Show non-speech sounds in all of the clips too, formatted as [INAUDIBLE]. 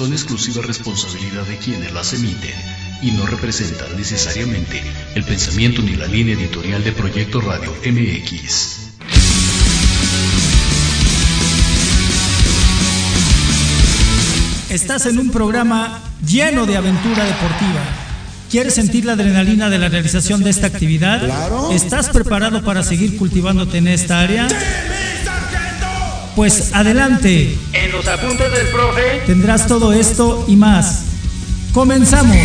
son exclusiva responsabilidad de quienes las emiten y no representan necesariamente el pensamiento ni la línea editorial de Proyecto Radio MX. Estás en un programa lleno de aventura deportiva. ¿Quieres sentir la adrenalina de la realización de esta actividad? ¿Estás preparado para seguir cultivándote en esta área? Pues adelante. En los apuntes del profe Tendrás todo esto y más. Comenzamos.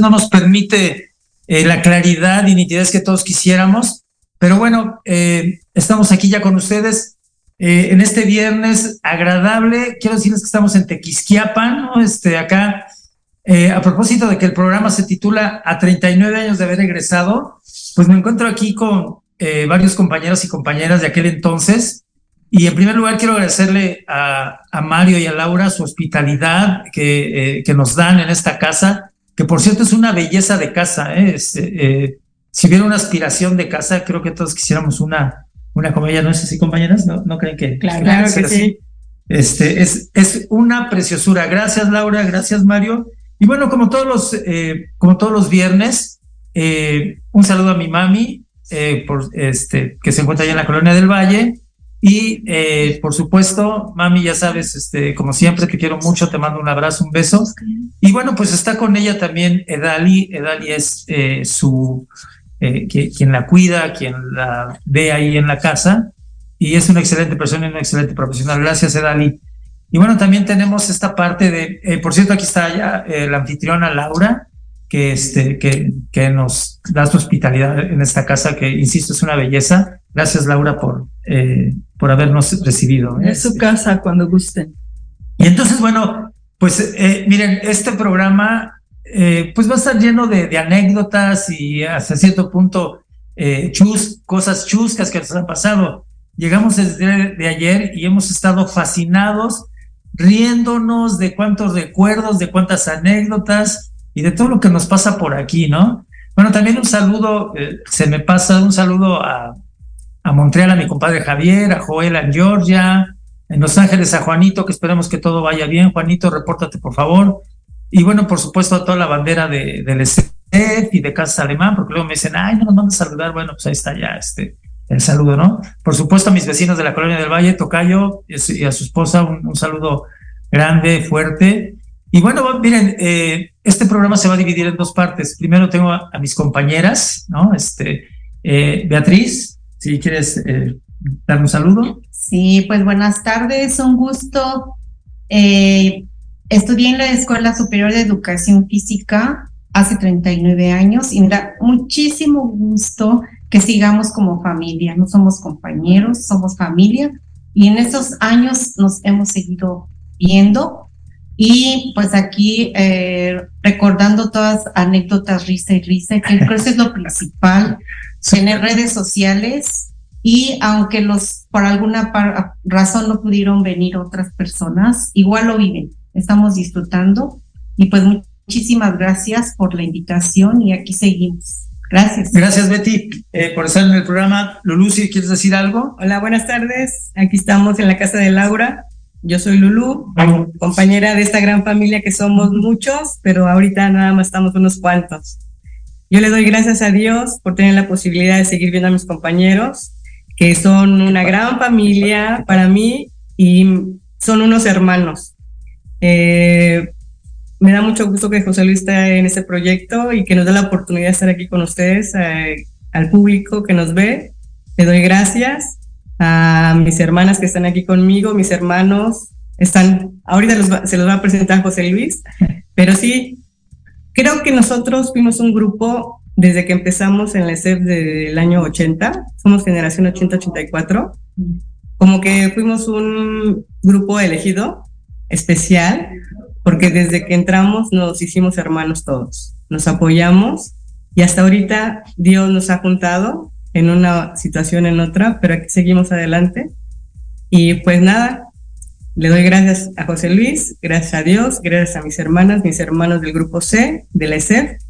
No nos permite eh, la claridad y nitidez que todos quisiéramos. Pero bueno, eh, estamos aquí ya con ustedes eh, en este viernes agradable. Quiero decirles que estamos en Tequisquiapan, ¿no? Este, acá, a propósito de que el programa se titula A 39 años de haber egresado, pues me encuentro aquí con varios compañeros y compañeras de aquel entonces. Y en primer lugar quiero agradecerle a, a Mario y a Laura su hospitalidad que, que nos dan en esta casa que por cierto es una belleza de casa. ¿eh? eh, si hubiera una aspiración de casa, creo que todos quisiéramos una, una comedia, ¿no es así, compañeras? ¿No, ¿No creen que? Claro, claro que sí. Este, es, es una preciosura. Gracias, Laura, gracias, Mario. Y bueno, como todos los, eh, como todos los viernes, un saludo a mi mami, por, este, que se encuentra allá en la colonia del Valle. Y eh, por supuesto, mami, ya sabes, este, como siempre, te quiero mucho, te mando un abrazo, un beso. Y bueno, pues está con ella también Edali. Edali es eh, su eh, quien la cuida, quien la ve ahí en la casa. Y es una excelente persona y una excelente profesional. Gracias, Edali. Y bueno, también tenemos esta parte de, por cierto, aquí está ya la anfitriona Laura, que, este, que, que nos da su hospitalidad en esta casa, que insisto, es una belleza. Gracias, Laura, por, eh, por habernos recibido. ¿eh? Es su casa cuando gusten. Y entonces, bueno, pues eh, miren, este programa pues va a estar lleno de, de, anécdotas y hasta cierto punto chus, cosas chuscas que nos han pasado. Llegamos desde de ayer y hemos estado fascinados, riéndonos de cuántos recuerdos, de cuántas anécdotas y de todo lo que nos pasa por aquí, ¿no? Bueno, también un saludo, se me pasa un saludo a, a Montreal a mi compadre Javier, a Joel en Georgia, en Los Ángeles a Juanito, que esperemos que todo vaya bien. Juanito, repórtate por favor. Y bueno, por supuesto a toda la bandera de, del SF y de Casa Alemán, porque luego me dicen, ay, no nos van a saludar. Bueno, pues ahí está ya este, el saludo, ¿no? Por supuesto a mis vecinos de la Colonia del Valle, Tocayo, y a su esposa, un, saludo grande, fuerte. Y bueno, miren, eh, este programa se va a dividir en dos partes. Primero tengo a, mis compañeras, ¿no? Este, eh, Beatriz, si quieres eh, dar un saludo. Sí, pues buenas tardes, un gusto. Eh, estudié en la Escuela Superior de Educación Física hace 39 años y me da muchísimo gusto que sigamos como familia. No somos compañeros, somos familia y en esos años nos hemos seguido viendo y pues aquí eh, recordando todas anécdotas, risa y risa, que creo que es lo principal tener redes sociales y aunque los por alguna razón no pudieron venir otras personas, igual lo viven, estamos disfrutando y pues muchísimas gracias por la invitación y aquí seguimos. Gracias. Gracias, Betty, eh, por estar en el programa. Lulú, si quieres decir algo. Hola, buenas tardes. Aquí estamos en la casa de Laura. Yo soy Lulú, compañera de esta gran familia que somos muchos, pero ahorita nada más estamos unos cuantos. Yo le doy gracias a Dios por tener la posibilidad de seguir viendo a mis compañeros, que son una gran familia para mí y son unos hermanos. Eh, me da mucho gusto que José Luis esté en este proyecto y que nos dé la oportunidad de estar aquí con ustedes, eh, al público que nos ve. Le doy gracias a mis hermanas que están aquí conmigo, mis hermanos están, ahorita se los va a presentar José Luis, [LAUGHS] pero sí, creo que nosotros fuimos un grupo desde que empezamos en la ESEP del año 80, somos generación 80-84, como que fuimos un grupo elegido, especial, porque desde que entramos nos hicimos hermanos todos, nos apoyamos y hasta ahorita Dios nos ha juntado en una situación, en otra, pero aquí seguimos adelante. Y pues nada, le doy gracias a José Luis, gracias a Dios, gracias a mis hermanas, mis hermanos del grupo C, de la ESEF,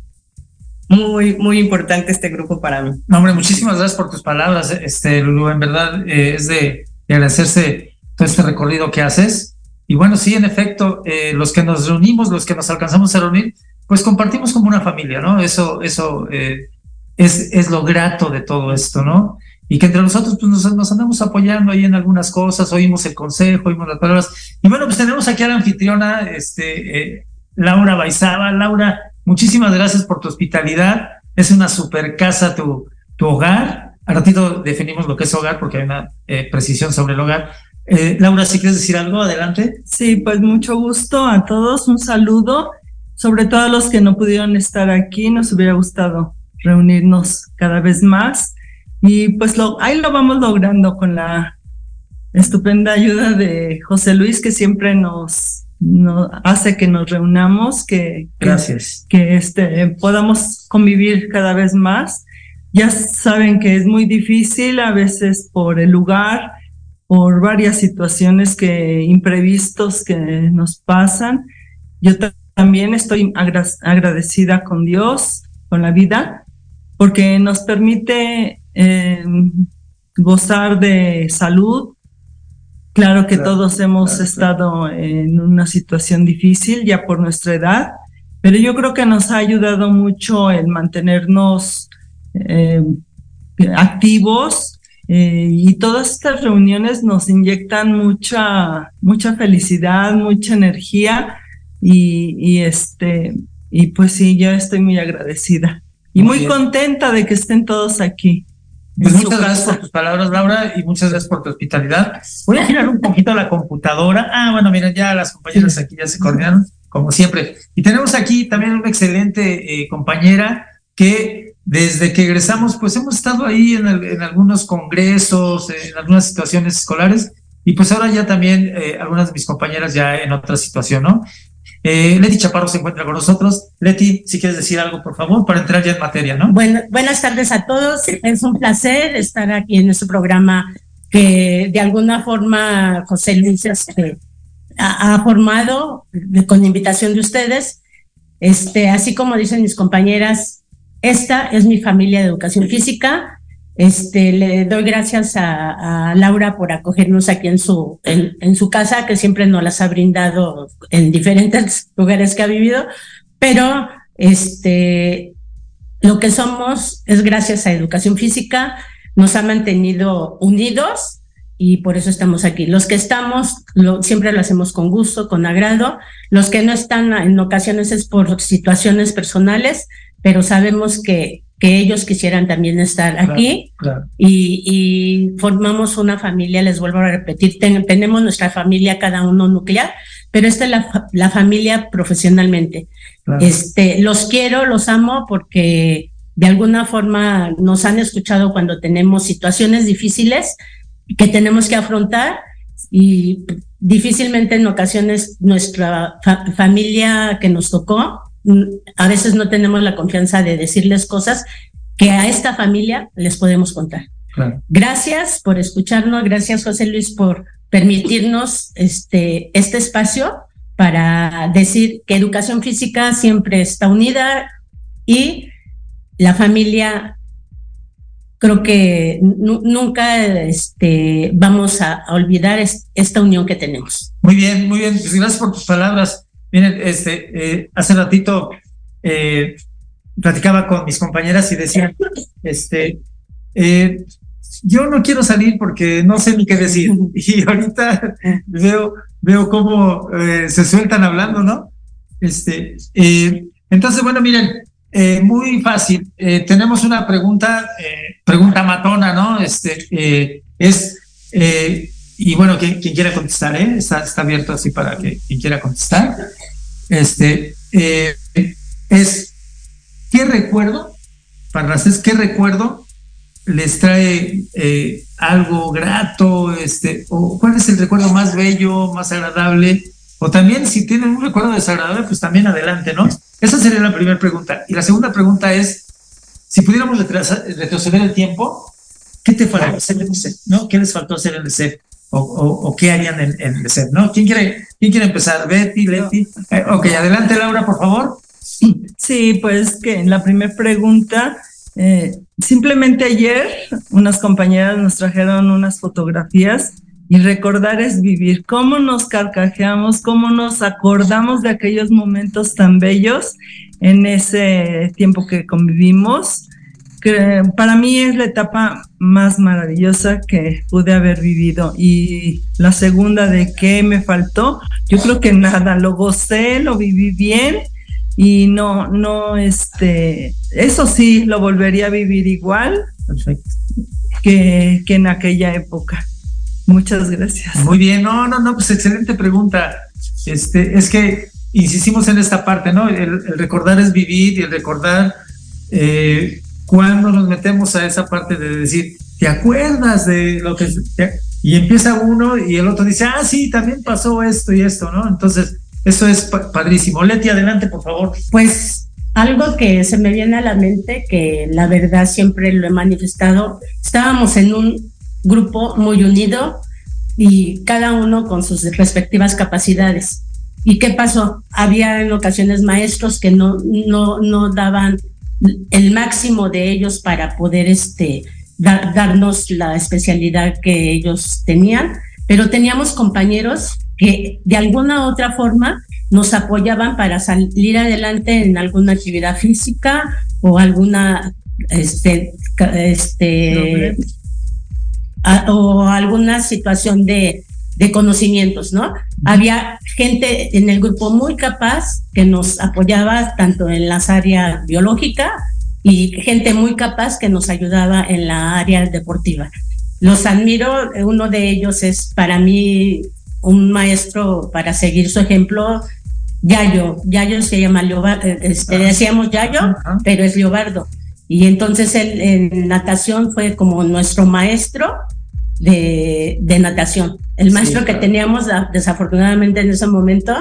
muy, muy importante este grupo para mí. No, hombre, muchísimas gracias por tus palabras, este, Lulu. En verdad eh, es de, agradecerse todo este recorrido que haces. Y bueno, sí, en efecto, eh, los que nos reunimos, los que nos alcanzamos a reunir, pues compartimos como una familia, ¿no? Eso, eso eh, es, es lo grato de todo esto, ¿no? Y que entre nosotros pues nos, nos, andamos apoyando ahí en algunas cosas, oímos el consejo, oímos las palabras. Y bueno, pues tenemos aquí a la anfitriona, este, Laura Baizaba. Laura, Muchísimas gracias por tu hospitalidad. Es una super casa tu, tu hogar. A ratito definimos lo que es hogar porque hay una eh, precisión sobre el hogar. Eh, Laura, si quieres decir algo, adelante. Sí, pues mucho gusto a todos, un saludo, sobre todo a los que no pudieron estar aquí, nos hubiera gustado reunirnos cada vez más y pues lo, ahí lo vamos logrando con la estupenda ayuda de José Luis que siempre nos no, hace que nos reunamos, que, Gracias. que, este, podamos convivir cada vez más. Ya saben que es muy difícil a veces por el lugar, por varias situaciones que imprevistos que nos pasan. Yo también estoy agradecida con Dios, con la vida, porque nos permite eh, gozar de salud, Claro que todos hemos estado en una situación difícil ya por nuestra edad, pero yo creo que nos ha ayudado mucho el mantenernos eh, activos eh, y todas estas reuniones nos inyectan mucha, mucha felicidad, mucha energía y, y este, y pues sí, yo estoy muy agradecida y muy contenta de que estén todos aquí. Pues muchas gracias por tus palabras, Laura, y muchas gracias por tu hospitalidad. Voy a girar un poquito la computadora. Ah, bueno, miren, ya las compañeras aquí ya se coordinaron, como siempre. Y tenemos aquí también una excelente eh, compañera que desde que egresamos, pues hemos estado ahí en, en, algunos congresos, en algunas situaciones escolares, y pues ahora ya también eh, algunas de mis compañeras ya en otra situación, ¿no? Eh, Leti Chaparro se encuentra con nosotros. Leti, si quieres decir algo, por favor, para entrar ya en materia, ¿no? Bueno, buenas tardes a todos. Es un placer estar aquí en nuestro programa que de alguna forma José Luis este, ha, formado con invitación de ustedes. Este, así como dicen mis compañeras, esta es mi familia de educación física este, le doy gracias a, Laura por acogernos aquí en su, en, su casa, que siempre nos las ha brindado en diferentes [LAUGHS] lugares que ha vivido, pero este, lo que somos es gracias a educación física, nos ha mantenido unidos y por eso estamos aquí. Los que estamos, siempre lo hacemos con gusto, con agrado. Los que no están en ocasiones es por situaciones personales, pero sabemos que que ellos quisieran también estar aquí. Y, formamos una familia, les vuelvo a repetir, tenemos nuestra familia cada uno nuclear, pero esta es la, familia profesionalmente. Este, los quiero, los amo porque de alguna forma nos han escuchado cuando tenemos situaciones difíciles que tenemos que afrontar y difícilmente en ocasiones nuestra familia que nos tocó a veces no tenemos la confianza de decirles cosas que a esta familia les podemos contar. Gracias por escucharnos, gracias José Luis por permitirnos este, este espacio para decir que educación física siempre está unida y la familia creo que nunca este, vamos a, olvidar esta unión que tenemos. Muy bien, muy bien. Pues gracias por tus palabras. Miren, este, eh, hace ratito eh, platicaba con mis compañeras y decían, este, eh, yo no quiero salir porque no sé ni qué decir. [LAUGHS] Y ahorita veo, veo cómo eh, se sueltan hablando, ¿no? Este, entonces, bueno, miren, muy fácil. tenemos una pregunta, pregunta matona, ¿no? Este, es, y bueno, quien, quien, quiera contestar, ¿eh? Está, abierto así para que quien quiera contestar. Este, es, ¿qué recuerdo? Para es ¿qué recuerdo les trae eh, algo grato, este, o cuál es el recuerdo más bello, más agradable, o también si tienen un recuerdo desagradable, pues también adelante, ¿no? Esa sería la primera pregunta. Y la segunda pregunta es, si pudiéramos retroceder el tiempo, ¿qué te faltó hacer en el? ¿No? ¿Qué les faltó hacer en el set? O, qué harían en, el set, ¿no? ¿Quién quiere, quién quiere empezar? Betty, Leti. Eh, ok, adelante Laura, por favor. Sí, pues que en la primera pregunta, eh, simplemente ayer unas compañeras nos trajeron unas fotografías y recordar es vivir, cómo nos carcajeamos, cómo nos acordamos de aquellos momentos tan bellos en ese tiempo que convivimos, que para mí es la etapa más maravillosa que pude haber vivido. Y la segunda de qué me faltó, yo creo que nada, lo gocé, lo viví bien y no, no, este, eso sí, lo volvería a vivir igual Que, que en aquella época. Muchas gracias. Muy bien, no, no, no, pues excelente pregunta. Este, es que insistimos en esta parte, ¿no? El, recordar es vivir y el recordar eh, cuando nos metemos a esa parte de decir, ¿te acuerdas de lo que... y empieza uno y el otro dice, ah, sí, también pasó esto y esto, ¿no? Entonces, eso es padrísimo. Leti, adelante, por favor. Pues algo que se me viene a la mente, que la verdad siempre lo he manifestado, estábamos en un grupo muy unido y cada uno con sus respectivas capacidades. ¿Y qué pasó? Había en ocasiones maestros que no, no, no daban el máximo de ellos para poder este, darnos la especialidad que ellos tenían, pero teníamos compañeros que de alguna u otra forma nos apoyaban para salir adelante en alguna actividad física o alguna este este o alguna situación de, de conocimientos, ¿no? Había gente en el grupo muy capaz que nos apoyaba tanto en las áreas biológica y gente muy capaz que nos ayudaba en la área deportiva. Los admiro, uno de ellos es para mí un maestro para seguir su ejemplo, Yayo. Yayo se llama Leobardo, eh, este, ah. decíamos Yayo, pero es Leobardo. Y entonces él en natación fue como nuestro maestro de, de natación. El maestro que teníamos, desafortunadamente en ese momento,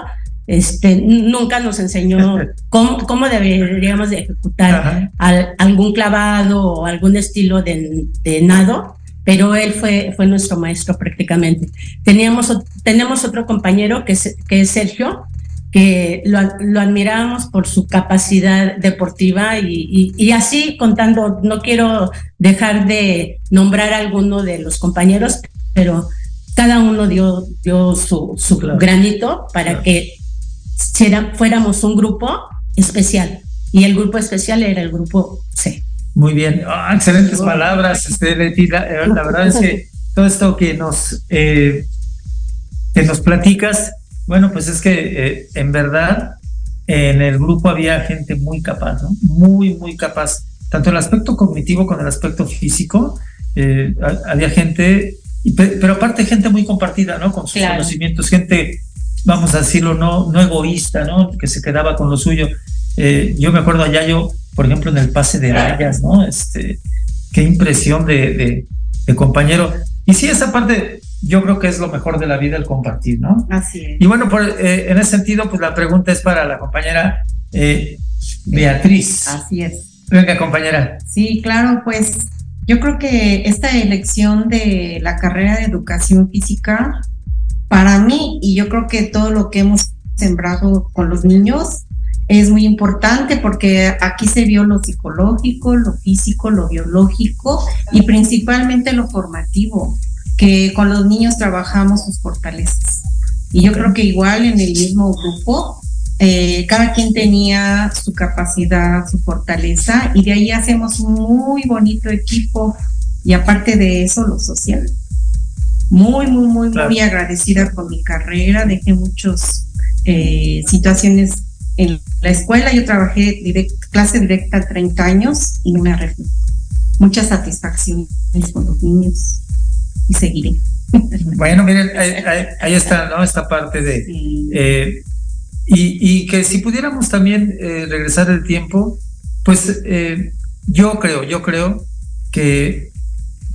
este, nunca nos enseñó [LAUGHS] cómo, cómo deberíamos de ejecutar algún clavado o algún estilo de, de nado pero él fue, fue nuestro maestro prácticamente. Teníamos, tenemos otro compañero que es, que es Sergio, que lo, lo admirábamos por su capacidad deportiva y, y, así contando, no quiero dejar de nombrar a alguno de los compañeros, pero cada uno dio, dio su, su granito para que fuéramos un grupo especial. Y el grupo especial era el grupo C. Muy bien, ah, excelentes palabras, este, Leti. La, verdad es que todo esto que nos, eh, que nos platicas, bueno, pues es que eh, en verdad en el grupo había gente muy capaz, ¿no? Muy, muy capaz, tanto el aspecto cognitivo como el aspecto físico. Eh, había gente, pero aparte gente muy compartida, ¿no? Con sus conocimientos, gente, vamos a decirlo, no, no egoísta, ¿no? Que se quedaba con lo suyo. yo me acuerdo allá, yo por ejemplo, en el pase de rayas, ¿no? Este, qué impresión de, de, compañero. Y sí, esa parte yo creo que es lo mejor de la vida, el compartir, ¿no? Así es. Y bueno, por, eh, en ese sentido, pues la pregunta es para la compañera eh, Beatriz. Así es. Venga, compañera. Sí, claro, pues yo creo que esta elección de la carrera de educación física, para mí, y yo creo que todo lo que hemos sembrado con los niños, es muy importante porque aquí se vio lo psicológico, lo físico, lo biológico y principalmente lo formativo, que con los niños trabajamos sus fortalezas. Y yo creo que igual en el mismo grupo, eh, cada quien tenía su capacidad, su fortaleza, y de ahí hacemos un muy bonito equipo y aparte de eso, lo social. Muy, muy, muy, muy agradecida con mi carrera. Dejé muchas eh, situaciones en la escuela. Yo trabajé clase directa 30 años y no me arrepiento. Muchas satisfacciones con los niños y seguiré. Bueno, miren, ahí, está, ¿no? Esta parte de... Eh, y, que si pudiéramos también eh, regresar el tiempo, pues yo creo, yo creo que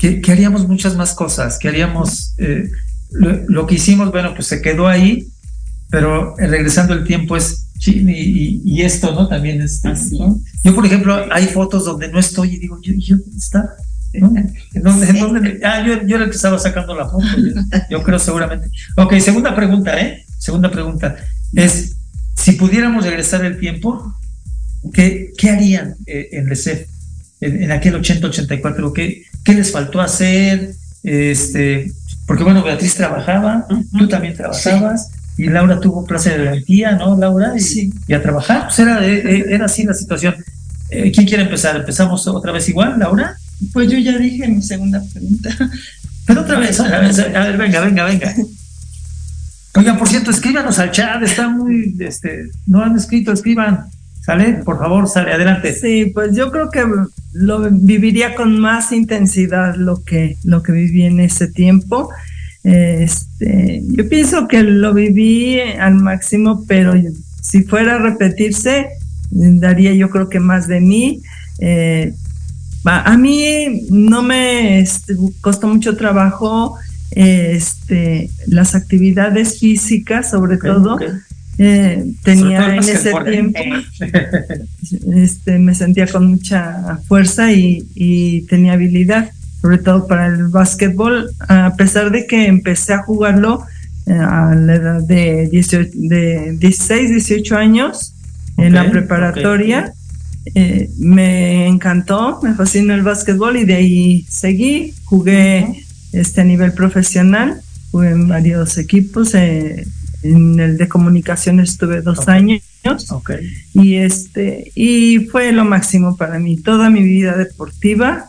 que, haríamos muchas más cosas, que haríamos eh, lo, que hicimos, bueno, pues se quedó ahí, pero regresando el tiempo es, y, y, esto, ¿no? También es así. Yo, por ejemplo, hay fotos donde no estoy y digo, ¿yo, dónde está? [LAUGHS] ¿En dónde, en dónde ah, yo, yo era el que estaba sacando la foto, yo, creo seguramente. Ok, segunda pregunta, ¿eh? Segunda pregunta es, si pudiéramos regresar el tiempo, ¿qué, qué harían eh, en LECEF? en, aquel 80-84, ¿qué, ¿qué les faltó hacer? Este, porque bueno, Beatriz trabajaba, tú también trabajabas, y Laura tuvo clase de garantía, ¿no, Laura? Y, sí. y a trabajar, pues era, era así la situación. Eh, ¿Quién quiere empezar? ¿Empezamos otra vez igual, Laura? Pues yo ya dije mi segunda pregunta. [LAUGHS] Pero otra vez, a ver, venga, venga, venga. Oigan, por cierto, escríbanos al chat, está muy, este, no han escrito, escriban. ¿Sale? Por favor, sale, adelante. Sí, pues yo creo que lo viviría con más intensidad lo que, lo que viví en ese tiempo. Este, yo pienso que lo viví al máximo, pero si fuera a repetirse, daría yo creo que más de mí. Eh, a mí no me este, costó mucho trabajo este, las actividades físicas, sobre todo. Eh, tenía en ese tiempo, [LAUGHS] este, me sentía con mucha fuerza y, tenía habilidad, sobre todo para el básquetbol, a pesar de que empecé a jugarlo eh, a la edad de, 18, de 16, 18 años en la preparatoria. Eh, me encantó, me fascinó el básquetbol y de ahí seguí, jugué este, a nivel profesional, jugué en varios equipos. Eh, en el de comunicación estuve dos años. Y este, y fue lo máximo para mí. Toda mi vida deportiva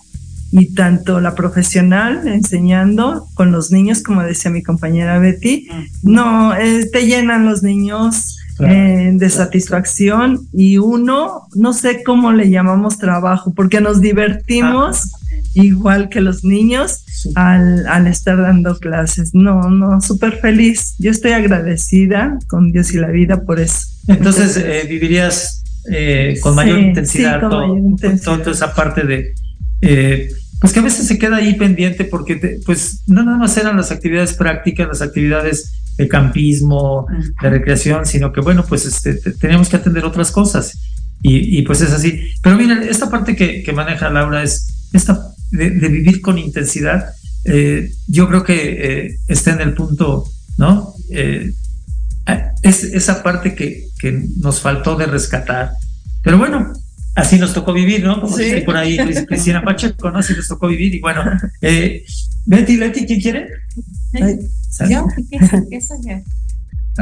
y tanto la profesional enseñando con los niños, como decía mi compañera Betty, no, eh, te llenan los niños eh, de satisfacción y uno, no sé cómo le llamamos trabajo, porque nos divertimos igual que los niños al, al, estar dando clases. No, no, súper feliz. Yo estoy agradecida con Dios y la vida por eso. Entonces, eh, vivirías eh, con mayor intensidad, toda esa parte de... Eh, pues que a veces se queda ahí pendiente porque pues no nada más eran las actividades prácticas, las actividades de campismo, de recreación, sino que bueno, pues este, teníamos que atender otras cosas. Y, y, pues es así. Pero miren, esta parte que, que maneja Laura es esta de, vivir con intensidad, eh, yo creo que eh, está en el punto, ¿no? Eh, es esa parte que, que, nos faltó de rescatar. Pero bueno, así nos tocó vivir, ¿no? Como dice por ahí [LAUGHS] Cristina Pacheco, ¿no? Así nos tocó vivir. Y bueno, Betty, Betty, ¿quién quiere? Yo,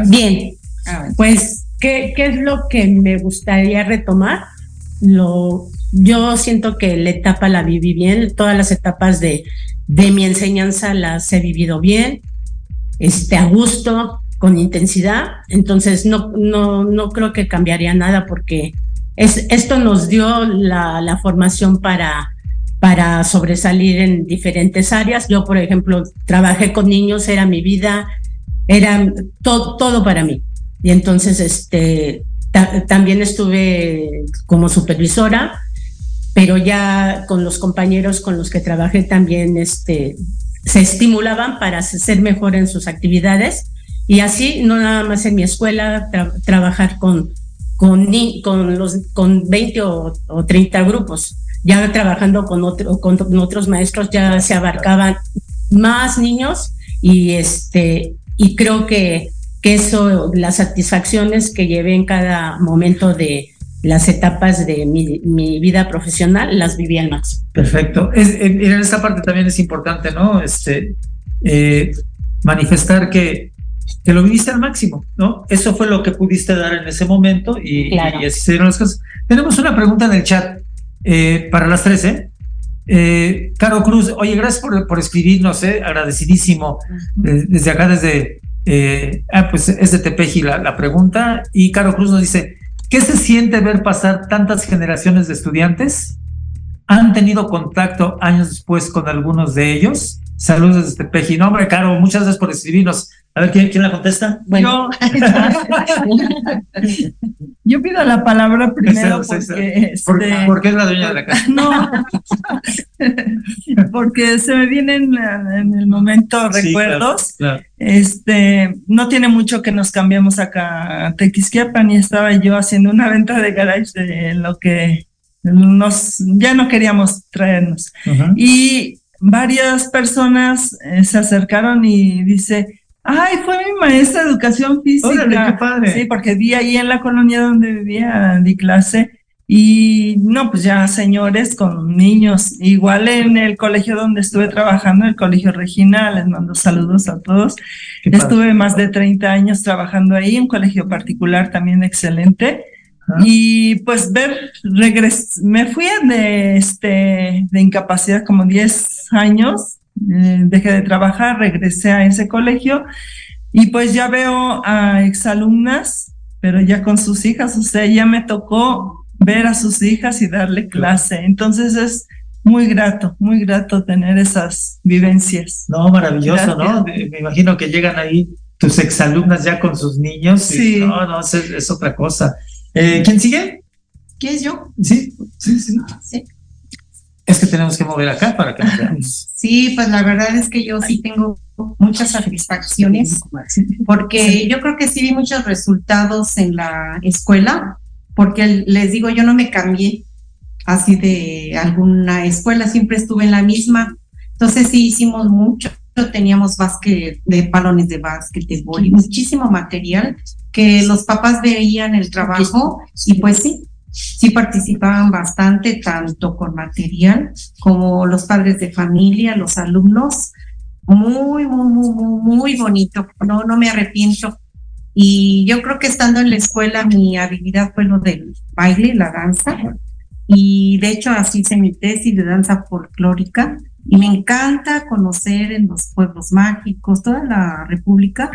[LAUGHS] Bien, ah, pues, ¿qué, ¿qué es lo que me gustaría retomar? Lo yo siento que la etapa la viví bien, todas las etapas de, de mi enseñanza las he vivido bien, este, a gusto, con intensidad, entonces no, no, no creo que cambiaría nada porque es, esto nos dio la, la formación para, para sobresalir en diferentes áreas. Yo, por ejemplo, trabajé con niños, era mi vida, era todo, para mí. Y entonces, este, también estuve como supervisora pero ya con los compañeros con los que trabajé también este, se estimulaban para ser mejor en sus actividades y así no nada más en mi escuela trabajar con con, con los con 20 o, 30 grupos ya trabajando con otro con otros maestros ya se abarcaban más niños y este y creo que que eso las satisfacciones que llevé en cada momento de las etapas de mi, vida profesional las viví al máximo. Perfecto. Es, en esta parte también es importante, ¿no? Este, eh, manifestar que, que lo viviste al máximo, ¿no? Eso fue lo que pudiste dar en ese momento y, así se dieron las cosas. Tenemos una pregunta en el chat eh, para las tres, ¿eh? Caro Cruz, oye, gracias por, por escribirnos, eh, agradecidísimo. Desde acá, desde. Eh, ah, pues es de Tepeji la, la pregunta. Y Caro Cruz nos dice: ¿Qué se siente ver pasar tantas generaciones de estudiantes? ¿Han tenido contacto años después con algunos de ellos? Saludos desde Tepeji. No, hombre, Caro, muchas gracias por escribirnos. A ver, ¿quién, quién la contesta? Bueno. Yo, [LAUGHS] yo pido la palabra primero porque... ¿Por, este, ¿Por qué es la dueña de la casa? No, [LAUGHS] porque se me vienen en el momento Sí, recuerdos. claro, claro. Este, no tiene mucho que nos cambiamos acá a Tequisquiapan y estaba yo haciendo una venta de garage de lo que nos, ya no queríamos traernos. Y varias personas eh, se acercaron y dice, ay, fue mi maestra de educación física. Órale, qué padre. Sí, porque vi ahí en la colonia donde vivía, di clase. Y no, pues ya señores con niños. Igual en el colegio donde estuve trabajando, el colegio Regina, les mando saludos a todos. Qué padre. Estuve más de 30 años trabajando ahí, un colegio particular también excelente. Ajá. Y pues ver, regres me fui de, este, de incapacidad como 10 años, dejé de trabajar, regresé a ese colegio y pues ya veo a exalumnas, pero ya con sus hijas, o sea, ya me tocó ver a sus hijas y darle clase. Entonces es muy grato, muy grato tener esas vivencias. No, maravilloso, ¿no? Gracias. Me imagino que llegan ahí tus exalumnas ya con sus niños. y- Sí. no, no, es, es otra cosa. Eh, ¿Quién sigue? ¿Qué es yo? Sí, sí, sí. Sí. Es que tenemos que mover acá para que nos veamos. Sí, pues la verdad es que yo sí tengo muchas satisfacciones porque yo creo que sí vi muchos resultados en la escuela, porque les digo, yo no me cambié así de alguna escuela, siempre estuve en la misma. Entonces sí hicimos mucho, teníamos básquet, de balones de básquet, de boli, muchísimo material que los papás veían el trabajo y pues sí, sí participaban bastante, tanto con material como los padres de familia, los alumnos. Muy, muy, muy, muy, muy bonito. No, no me arrepiento. Y yo creo que estando en la escuela mi habilidad fue lo del baile, la danza. Y de hecho así hice mi tesis de danza folclórica. Y me encanta conocer en los pueblos mágicos, toda la república,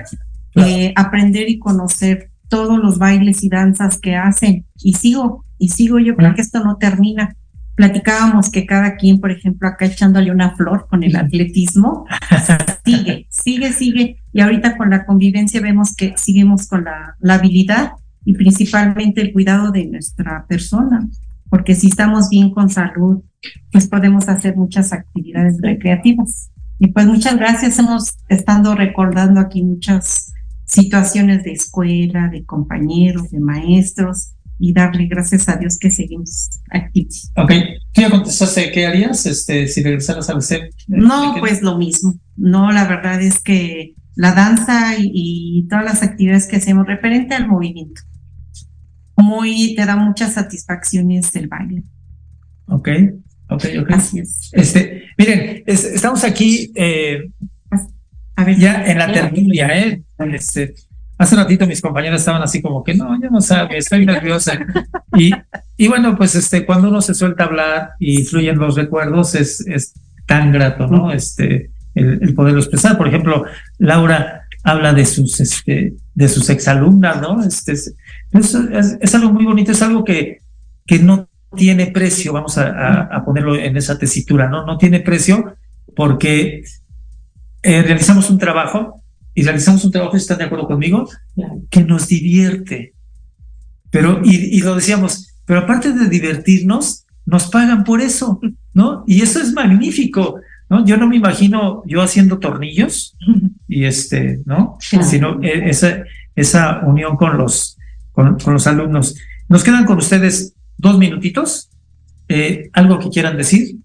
eh, aprender y conocer todos los bailes y danzas que hacen. Y sigo, y sigo, yo creo que esto no termina. Platicábamos que cada quien, por ejemplo, acá echándole una flor con el atletismo, [LAUGHS] sigue, sigue, sigue. Y ahorita con la convivencia vemos que seguimos con la, la habilidad y principalmente el cuidado de nuestra persona. Porque si estamos bien con salud, pues podemos hacer muchas actividades recreativas. Y pues muchas gracias. Hemos estado recordando aquí muchas situaciones de escuela, de compañeros, de maestros, y darle gracias a Dios que seguimos activos. Ok, tú ya contestaste qué harías este, si regresaras al CEP. No, pues lo mismo. No, la verdad es que la danza y, y todas las actividades que hacemos referente al movimiento, muy, te da muchas satisfacciones el baile. Ok, ok, ok. Así es. Este, miren, es- estamos aquí eh, A ver, ya en la tertulia, ¿eh? Este, hace ratito mis compañeros estaban así como que no, yo no sabe, estoy nerviosa. Y, y bueno, pues este, cuando uno se suelta a hablar y fluyen los recuerdos, es, es tan grato, ¿no? Este, el, el poderlo expresar. Por ejemplo, Laura habla de sus, este, de sus exalumnas, ¿no? Este, es, es, es- es algo muy bonito, es algo que, que no tiene precio, vamos a, a- a ponerlo en esa tesitura, ¿no? No tiene precio porque eh, realizamos un trabajo y realizamos un trabajo, ¿están de acuerdo conmigo? Que nos divierte. Pero, y, y lo decíamos, pero aparte de divertirnos, nos pagan por eso, ¿no? Y eso es magnífico, ¿no? Yo no me imagino yo haciendo tornillos y este, ¿no? Claro. Sino eh, esa, esa unión con los, con, con los alumnos. Nos quedan con ustedes dos minutitos. Eh, ¿Algo que quieran decir?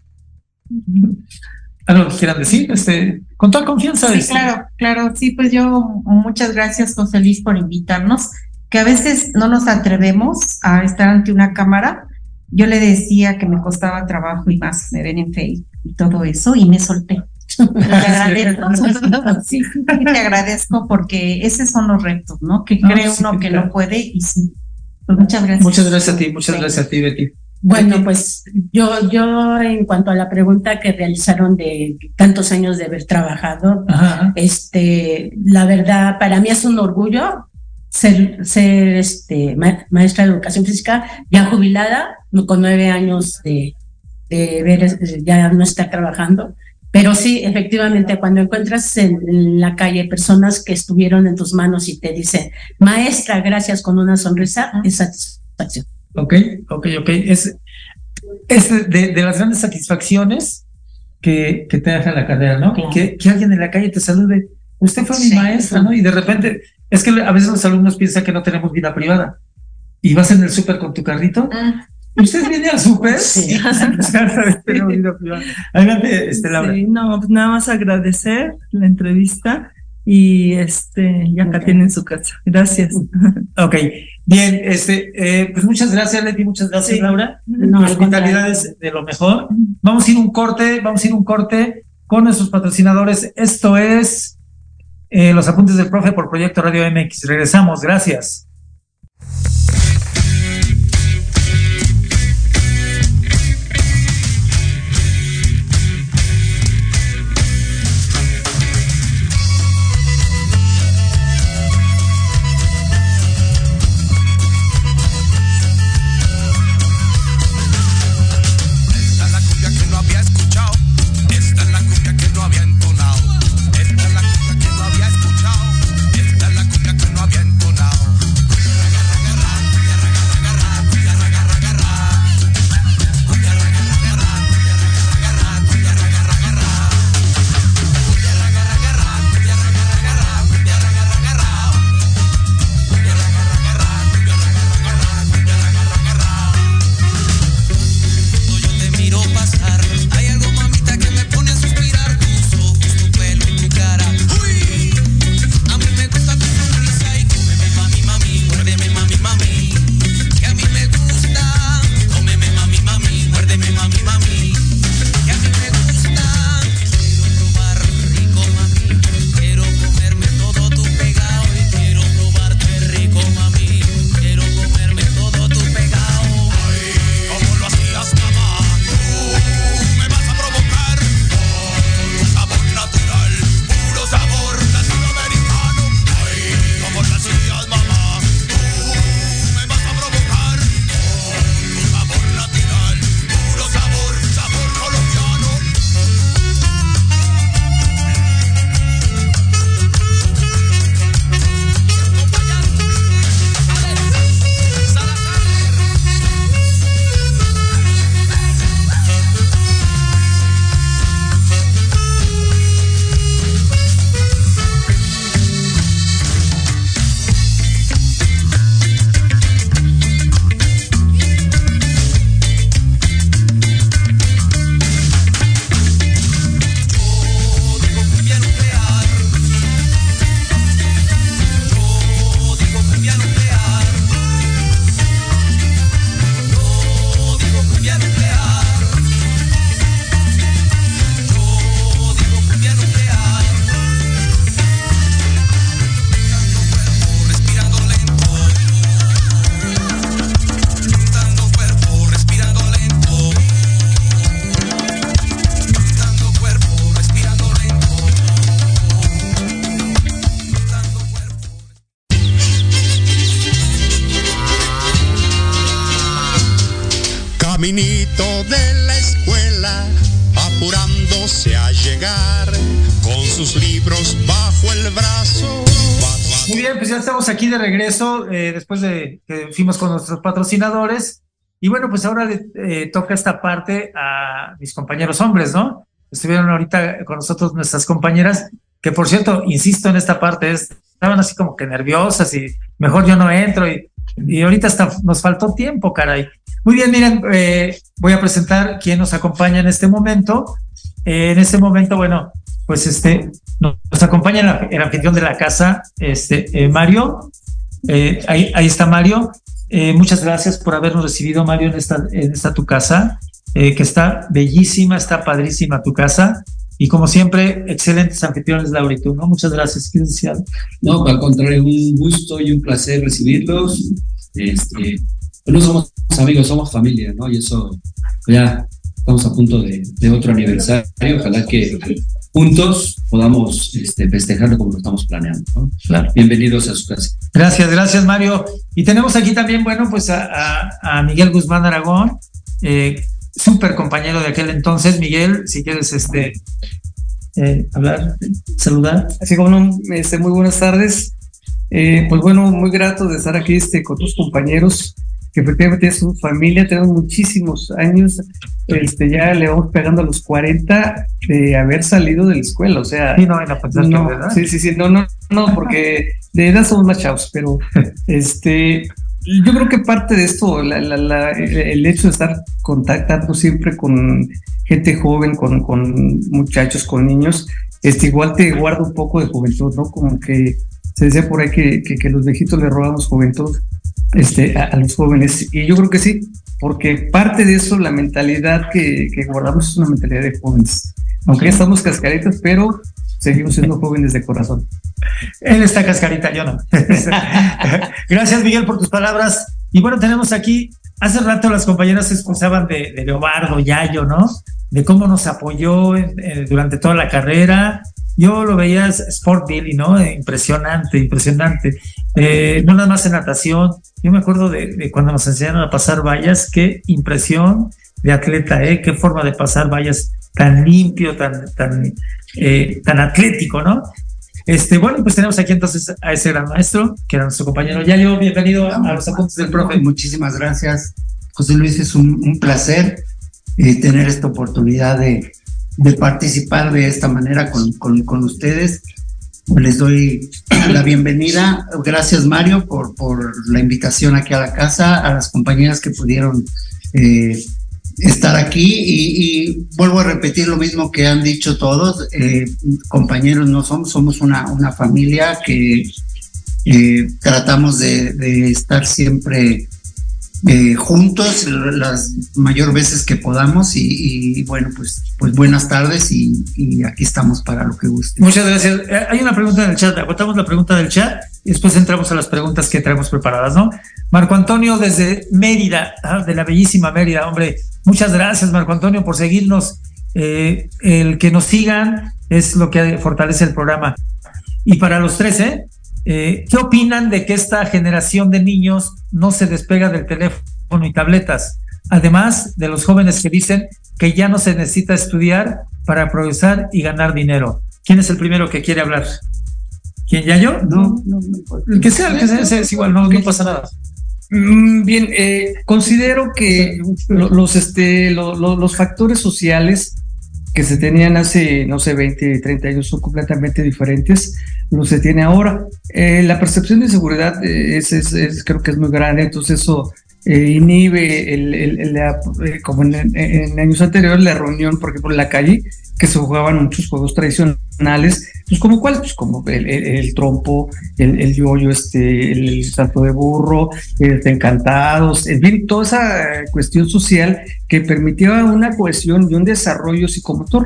¿Algo que quieran decir? Este, con toda confianza. Sí, claro, claro. Sí, pues yo muchas gracias, José Luis, por invitarnos, que a veces no nos atrevemos a estar ante una cámara. Yo le decía que me costaba trabajo y más me ven en Facebook y todo eso y me solté. [LAUGHS] Te agradezco. [LAUGHS] Sí, te agradezco porque esos son los retos, ¿no? Que No, cree sí, uno que claro. no puede y sí. Pues muchas gracias. Muchas gracias a ti, muchas gracias a ti, Betty. Bueno, pues yo, yo en cuanto a la pregunta que realizaron de tantos años de haber trabajado, este, la verdad, para mí es un orgullo ser, ser este, maestra de educación física ya jubilada, con nueve años de, de ver, ya no estar trabajando. Pero sí, efectivamente, cuando encuentras en la calle personas que estuvieron en tus manos y te dicen, maestra, gracias con una sonrisa, es satisfacción. Ok, ok, ok. Es, es de, las grandes satisfacciones que, que, te deja la carrera, ¿no? Que, que, alguien en la calle te salude. Usted fue mi maestra, ¿no? Y de repente, es que a veces los alumnos piensan que no tenemos vida privada. Y vas en el súper con tu carrito. Ah. ¿Usted viene al súper? [LAUGHS] Sí. Adelante, este, Laura. Sí, no, pues nada más agradecer la entrevista y este, ya acá tienen su casa. Gracias. Ok, bien, este, eh, pues muchas gracias, Leti, muchas gracias, Laura. No, hospitalidades de lo mejor. Vamos a ir un corte, vamos a ir un corte con nuestros patrocinadores. Esto es eh, los apuntes del profe por Proyecto Radio MX. Regresamos, gracias. Aquí de regreso eh, después de que fuimos con nuestros patrocinadores. Y bueno, pues ahora le eh, toca esta parte a mis compañeros hombres, ¿no? Estuvieron ahorita con nosotros nuestras compañeras, que por cierto, insisto en esta parte, estaban así como que nerviosas y mejor yo no entro y, y ahorita hasta nos faltó tiempo, caray. Muy bien, miren, eh, voy a presentar quién nos acompaña en este momento. en este momento, bueno, pues este, nos, acompaña el, anfitrión de la casa, este, eh, Mario. Eh, ahí, está Mario. Eh, muchas gracias por habernos recibido, Mario, en esta, en esta tu casa, que está bellísima, está padrísima tu casa. Y como siempre, excelentes anfitriones, Laura y tú, ¿no? Muchas gracias. ¿Quieres decir No, al contrario, un gusto y un placer recibirlos. Este, no somos amigos, somos familia, ¿no? Y eso ya estamos a punto de, otro aniversario. Ojalá que juntos podamos este, festejarlo como lo estamos planeando. ¿no? Claro. Bienvenidos a su casa. Gracias, gracias Mario. Y tenemos aquí también, bueno, pues a, Miguel Guzmán Aragón, eh, súper compañero de aquel entonces. Miguel, si quieres este, eh, hablar, saludar. Así como no, este, muy buenas tardes. Eh, pues bueno, muy grato de estar aquí este, con tus compañeros que efectivamente es su familia, tenemos muchísimos años, este, ya le vamos pegando a los 40 de haber salido de la escuela, o sea... Sí, no, en la no, ¿verdad? Sí, sí, sí, no, no, no, porque de edad somos más chavos, pero [LAUGHS] este, yo creo que parte de esto, la, la, el hecho de estar contactando siempre con gente joven, con, con muchachos, con niños, este, igual te guarda un poco de juventud, ¿no? Como que se decía por ahí que, que, que los viejitos le robamos juventud este, a, los jóvenes. Y yo creo que sí, porque parte de eso, la mentalidad que, que guardamos es una mentalidad de jóvenes. Aunque ya estamos cascaritas, pero seguimos siendo jóvenes de corazón. Él está cascarita, yo no. [LAUGHS] Gracias, Miguel, por tus palabras. Y bueno, tenemos aquí, hace rato las compañeras se excusaban de, de Leobardo, Yayo, ¿no? De cómo nos apoyó durante toda la carrera, yo lo veía Sport Billy, ¿no? Impresionante, impresionante. Eh, no nada más en natación. Yo me acuerdo de, cuando nos enseñaron a pasar vallas, qué impresión de atleta, ¿eh? Qué forma de pasar vallas tan limpio, tan, tan, eh, tan atlético, ¿no? Este, bueno, pues tenemos aquí entonces a ese gran maestro, que era nuestro compañero Yayo. Bienvenido a los apuntes del profe. Muchísimas gracias, José Luis. Es un, placer eh, tener esta oportunidad de, de participar de esta manera con, con, ustedes. Les doy la bienvenida. Gracias, Mario, por, por la invitación aquí a la casa, a las compañeras que pudieron eh, estar aquí. Y, vuelvo a repetir lo mismo que han dicho todos. Eh, compañeros no somos, somos una, una familia que eh, tratamos de, de, estar siempre eh, juntos las mayor veces que podamos y, bueno, pues, pues buenas tardes y, aquí estamos para lo que guste. Muchas gracias. Eh, hay una pregunta en el chat, agotamos la pregunta del chat y después entramos a las preguntas que traemos preparadas, ¿no? Marco Antonio desde Mérida, ah, de la bellísima Mérida, hombre, muchas gracias Marco Antonio por seguirnos. Eh, el que nos sigan es lo que fortalece el programa. Y para los tres, ¿eh? Eh, ¿Qué opinan de que esta generación de niños no se despega del teléfono y tabletas? Además de los jóvenes que dicen que ya no se necesita estudiar para progresar y ganar dinero. ¿Quién es el primero que quiere hablar? ¿Quién ya yo? No, no, El que sea, el que sea, es igual, no, no pasa nada. Mm, bien, eh, considero que los, este, los factores sociales que se tenían hace, no sé, 20, 30 años son completamente diferentes, lo se tiene ahora. Eh, la percepción de seguridad eh, es, creo que es muy grande, entonces eso eh, inhibe, el, el, como en, años anteriores, la reunión, por ejemplo, en la calle, que se jugaban muchos juegos tradicionales, pues como cuáles, pues como el, trompo, el, yoyo, este, el salto de burro, el encantados, en fin, toda esa cuestión social que permitía una cohesión y un desarrollo psicomotor.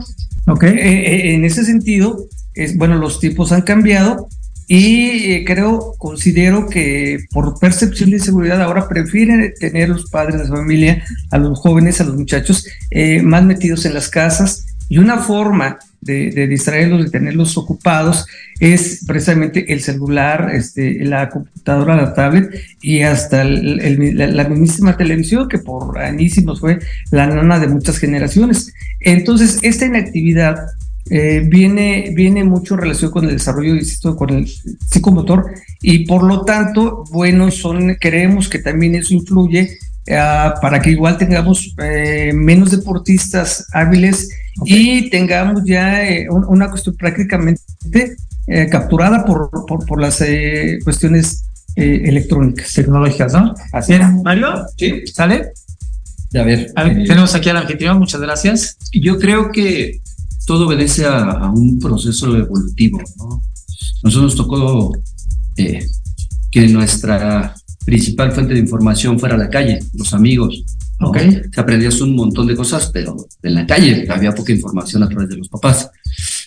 En ese sentido, es, bueno, los tiempos han cambiado y eh, creo, considero que por percepción de inseguridad ahora prefieren tener los padres de familia, a los jóvenes, a los muchachos, eh, más metidos en las casas. Y una forma de, distraerlos, de tenerlos ocupados, es precisamente el celular, este, la computadora, la tablet y hasta la, mismísima televisión, que por añísimos fue la nana de muchas generaciones. Entonces, esta inactividad eh, viene, viene mucho en relación con el desarrollo, insisto, con el psicomotor y por lo tanto, bueno, son, creemos que también eso influye ah, para que igual tengamos eh, menos deportistas hábiles y tengamos ya eh, una cuestión prácticamente capturada por, por, las cuestiones electrónicas. Tecnológicas, ¿no? Así Bien, Mario, ¿sí? ¿Sale? A ver, tenemos aquí al anfitrión, muchas gracias. Yo creo que todo obedece a, un proceso evolutivo. ¿no? Nosotros nos tocó eh, que nuestra principal fuente de información fuera la calle, los amigos. Okay. Se aprendías un montón de cosas, pero en la calle había poca información a través de los papás.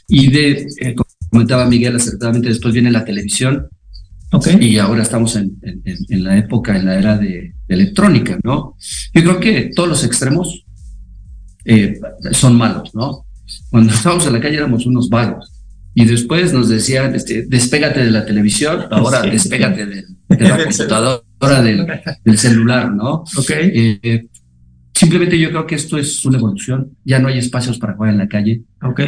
Y de, eh, comentaba Miguel acertadamente, después viene la televisión Y ahora estamos en, en, la época, en la era de, electrónica, ¿no? Yo creo que todos los extremos eh, son malos, ¿no? Cuando estábamos en la calle éramos unos vagos. Y después nos decían, este, despégate de la televisión, ahora despégate de, la [LAUGHS] computadora, del, del, celular, ¿no? Ok. Eh, Simplemente yo creo que esto es una evolución. Ya no hay espacios para jugar en la calle.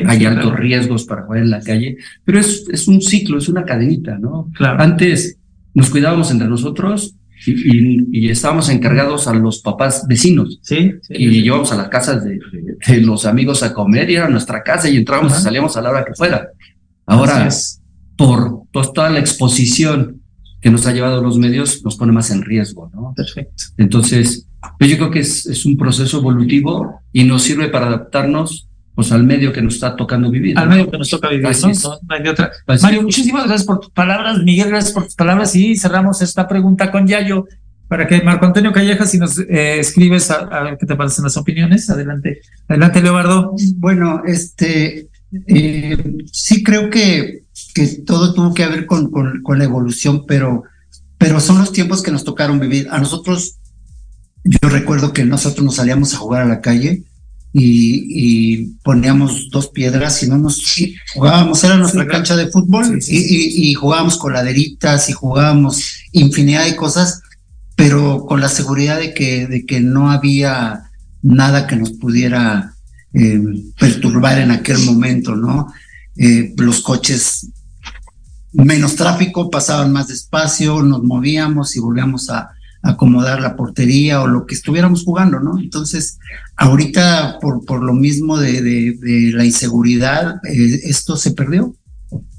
hay altos riesgos para jugar en la calle. Pero es, es un ciclo, es una cadenita, ¿no? Claro. Antes nos cuidábamos entre nosotros y, estábamos encargados a los papás vecinos. Sí. y llevábamos a las casas de, los amigos a comer y era nuestra casa y entrábamos y salíamos a la hora que fuera. Ahora, por toda la exposición que nos ha llevado los medios, nos pone más en riesgo, ¿no? Perfecto. Entonces, pues yo creo que es, es, un proceso evolutivo y nos sirve para adaptarnos pues al medio que nos está tocando vivir. Al medio que nos toca vivir, ¿no? hay de otra. Mario, muchísimas gracias por tus palabras. Miguel, gracias por tus palabras. Y cerramos esta pregunta con Yayo para que Marco Antonio Callejas, si nos eh, escribes a, ver qué te parecen las opiniones. Adelante, adelante, Leobardo. Bueno, este, eh, sí creo que, que todo tuvo que ver con, con, con la evolución, pero, pero son los tiempos que nos tocaron vivir. A nosotros yo recuerdo que nosotros nos salíamos a jugar a la calle y, poníamos dos piedras y no nos jugábamos, era nuestra cancha de fútbol y, jugábamos coladeritas y jugábamos infinidad de cosas, pero con la seguridad de que, de que no había nada que nos pudiera eh, perturbar en aquel momento, ¿no? Eh, los coches menos tráfico, pasaban más despacio, nos movíamos y volvíamos a, acomodar la portería o lo que estuviéramos jugando, ¿no? Entonces, ahorita por, por lo mismo de, de, la inseguridad, eh, esto se perdió.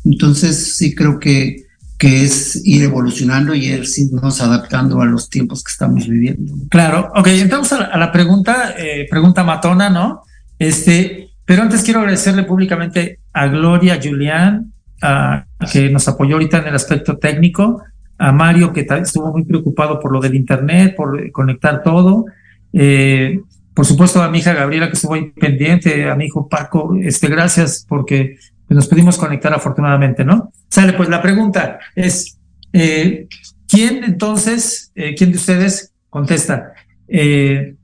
Entonces, sí creo que, que es ir evolucionando y irnos adaptando a los tiempos que estamos viviendo. Claro, ok, entramos a la, pregunta, eh, pregunta matona, ¿no? Este, pero antes quiero agradecerle públicamente a Gloria Julián, a, que nos apoyó ahorita en el aspecto técnico, a Mario, que estuvo muy preocupado por lo del Internet, por conectar todo. Eh, por supuesto, a mi hija Gabriela, que estuvo ahí pendiente, a mi hijo Paco, este, gracias porque nos pudimos conectar afortunadamente, ¿no? Sale, pues la pregunta es, eh, ¿quién entonces, eh, quién de ustedes contesta? ¿Qué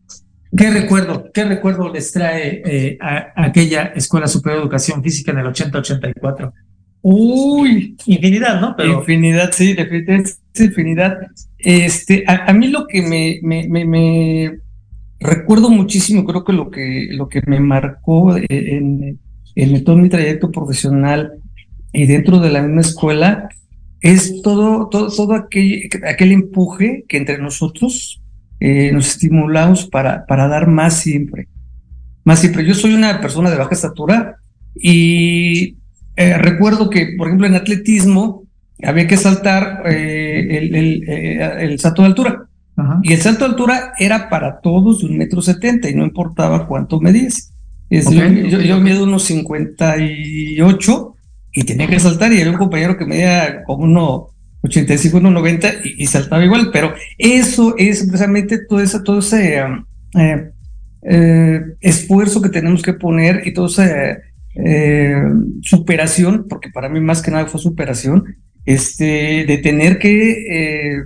recuerdo, qué recuerdo les trae a, aquella Escuela Superior de Educación Física en el 80-84? Uy, infinidad, ¿no? Infinidad, sí, definitivamente infinidad. Este, a, mí lo que me, me, me, recuerdo muchísimo, creo que lo que, lo que me marcó en, en todo mi trayecto profesional y dentro de la misma escuela es todo, todo, todo aquel, aquel empuje que entre nosotros eh, nos estimulamos para, para dar más siempre. Más siempre. Yo soy una persona de baja estatura y eh, recuerdo que, por ejemplo, en atletismo había que saltar eh, el, el, eh, el, salto de altura. Y el salto de altura era para todos de un metro setenta y no importaba cuánto medías. yo, yo mido unos 58 y tenía que saltar y había un compañero que medía como uno 85, uno 90 y, y saltaba igual, pero eso es precisamente todo ese, todo ese esfuerzo que tenemos que poner y todo ese eh, superación, porque para mí más que nada fue superación, este, de tener que eh,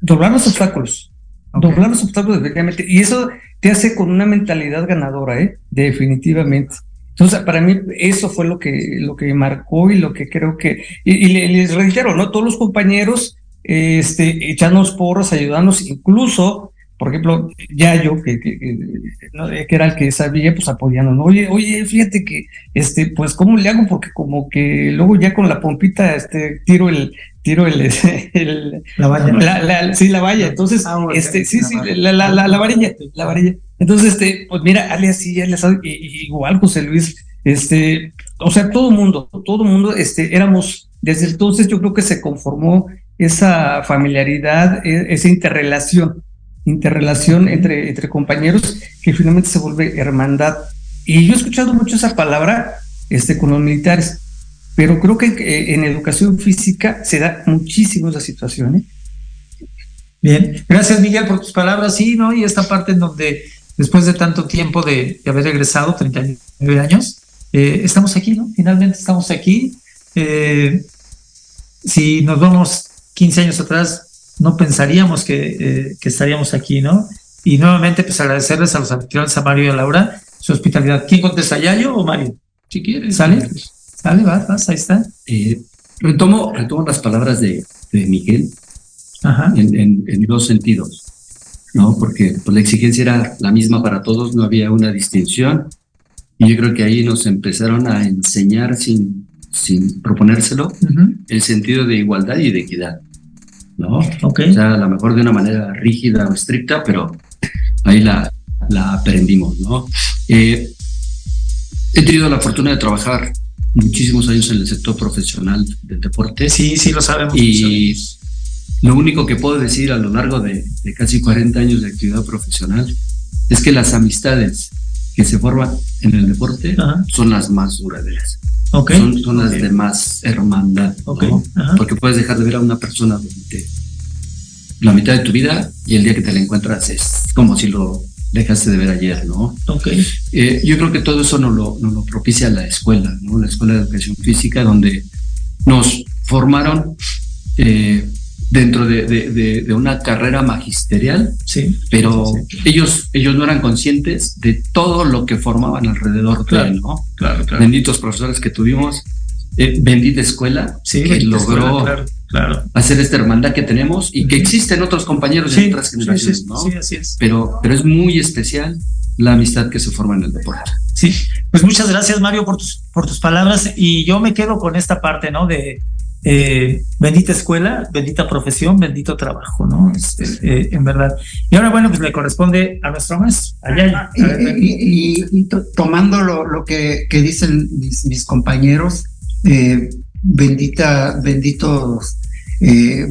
doblar los obstáculos, doblar los obstáculos definitivamente, y eso te hace con una mentalidad ganadora, ¿eh? definitivamente. Entonces, para mí eso fue lo que, lo que marcó y lo que creo que, y, les reitero, ¿no? Todos los compañeros, este, echándonos porros, ayudándonos, incluso por ejemplo, ya yo, que, que, que, era el que sabía, pues apoyando, ¿no? Oye, oye, fíjate que, este, pues, ¿cómo le hago? Porque como que luego ya con la pompita, este, tiro el, tiro el, [LAUGHS] el la valla. sí, la valla. Entonces, ah, este, sí, sí, la, la, la, varilla, la varilla. Entonces, este, pues mira, Ale así, ya le sabe, igual José Luis, este, o sea, todo mundo, todo mundo, este, éramos, desde entonces yo creo que se conformó esa familiaridad, e, esa interrelación interrelación entre, entre compañeros que finalmente se vuelve hermandad. Y yo he escuchado mucho esa palabra este, con los militares, pero creo que en educación física se da muchísimo esa situación. ¿eh? Bien, gracias Miguel por tus palabras, sí, ¿no? Y esta parte en donde después de tanto tiempo de, haber regresado, 39 años, eh, estamos aquí, ¿no? Finalmente estamos aquí. Eh, si nos vamos 15 años atrás, no pensaríamos que, eh, que estaríamos aquí, ¿no? Y nuevamente, pues agradecerles a los anfitriones, a Mario y a Laura, su hospitalidad. ¿Quién contesta, Yayo o Mario? Si quieres. ¿Sale? Sale, vas, vas, ahí está. Eh, retomo, retomo las palabras de, de Miguel Ajá. en, en- en dos sentidos, ¿no? Porque pues, la exigencia era la misma para todos, no había una distinción. Y yo creo que ahí nos empezaron a enseñar sin, sin proponérselo el sentido de igualdad y de equidad, ¿no? Ok. O sea, a lo mejor de una manera rígida o estricta, pero ahí la, la aprendimos, ¿no? Eh, he tenido la fortuna de trabajar muchísimos años en el sector profesional del deporte Sí, sí, lo sabemos. y lo único que puedo decir a lo largo de, de casi 40 años de actividad profesional es que las amistades que se forman en el deporte Ajá. son las más duraderas, Ok. son, son las de más hermandad, porque puedes dejar de ver a una persona durante la mitad de tu vida y el día que te la encuentras es como si lo dejaste de ver ayer, ¿no? Eh, yo creo que todo eso nos lo, nos lo propicia la escuela, ¿no? La escuela de educación física, donde nos formaron eh, dentro de, de- de- de una carrera magisterial, Sí. pero ellos, ellos no eran conscientes de todo lo que formaban alrededor de Claro. él, ¿no? Claro, claro. Benditos profesores que tuvimos, eh, bendita escuela Sí, que logró escuela, claro, hacer esta hermandad que tenemos y que existen otros compañeros de Sí, otras sí, generaciones, sí, ¿no? sí, así es. Pero, pero es muy especial la amistad que se forma en el deporte. Sí, pues muchas gracias Mario por tus, por tus palabras y yo me quedo con esta parte, ¿no? De eh, bendita escuela, bendita profesión, bendito trabajo, ¿no? Es, eh, en verdad. Y ahora, bueno, pues le corresponde a nuestro maestro, Y, y- y- y to- tomando lo, lo que, que dicen mis, compañeros, eh, bendita, benditos,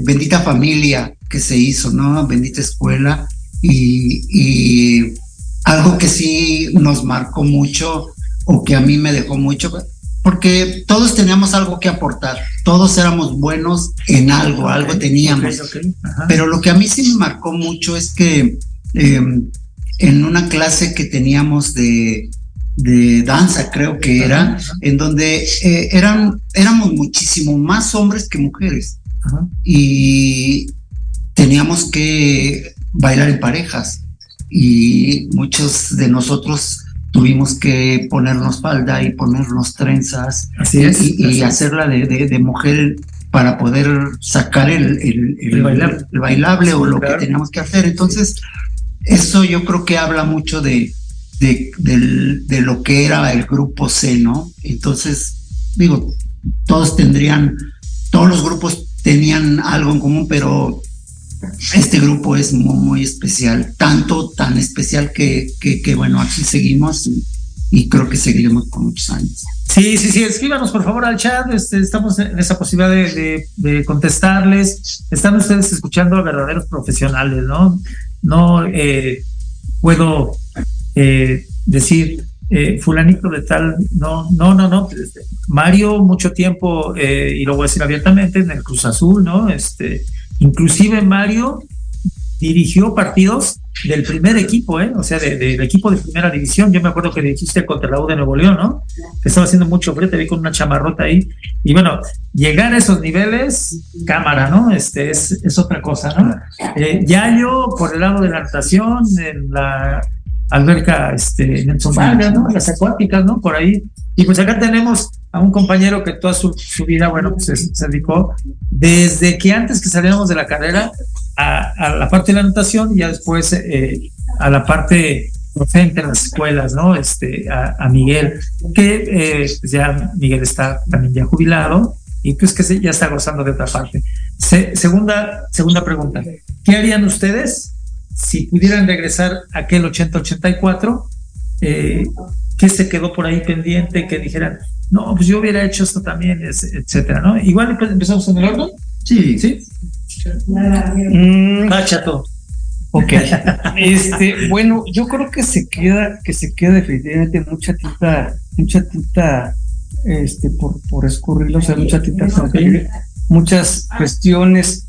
bendita familia que se hizo, ¿no? Bendita escuela y, y algo que sí nos marcó mucho o que a mí me dejó mucho, porque todos teníamos algo que aportar, todos éramos buenos en algo, algo teníamos. Pero lo que a mí sí me marcó mucho es que eh, en una clase que teníamos de, de danza, creo que era, en donde eh, eran, éramos muchísimo más hombres que mujeres Ajá. y teníamos que bailar en parejas y muchos de nosotros tuvimos que ponernos falda y ponernos trenzas Así es. y, así hacerla de, de, de mujer para poder sacar el, el, el- El bailable. o lo Claro. que teníamos que hacer. Entonces, eso yo creo que habla mucho de, de, de lo que era el grupo C, ¿no? Entonces, digo, todos tendrían, todos los grupos tenían algo en común, pero este grupo es muy, especial, tanto tan especial que, que, bueno, aquí seguimos y, creo que seguiremos por muchos años. Sí, sí, sí, escríbanos por favor al chat, este, estamos en esa posibilidad de, contestarles. Están ustedes escuchando a verdaderos profesionales, ¿no? No eh, puedo eh, decir eh, fulanito de tal, no, no, no, no. este, Mario mucho tiempo, y lo voy a decir abiertamente, en el Cruz Azul, ¿no? Este, inclusive Mario dirigió partidos del primer equipo, ¿eh? O sea, de- del equipo de primera división. Yo me acuerdo que dirigiste contra la U de Nuevo León, ¿no? Que estaba haciendo mucho frío, te vi con una chamarrota ahí. Y bueno, llegar a esos niveles, cámara, ¿no? Este es, es otra cosa, ¿no? Eh, Yayo, por el lado de la natación, en la alberca, este, Nelson Vargas, ¿no? Las acuáticas, ¿no? Por ahí. Y pues acá tenemos a un compañero que toda su, su vida, bueno, pues se, se dedicó desde que antes que saliéramos de la carrera a, a la parte de la natación y ya después eh, a la parte docente en las escuelas, ¿no? Este, a, a Miguel, que eh, pues ya Miguel está también ya jubilado y pues que se- ya está gozando de otra parte. Se- segunda, segunda pregunta, ¿qué harían ustedes si pudieran regresar a aquel 80-84? Eh, ¿Qué se quedó por ahí pendiente? Que dijeran, no, pues yo hubiera hecho esto también, etcétera, ¿no? Igual pues, empezamos en el orden. Sí, ¿Sí? Mm, Ah, chato. Ok. Este, bueno, yo creo que se queda, que se queda definitivamente mucha tinta, mucha tinta, este, por, por escurrir, o sea, mucha tinta, muchas cuestiones,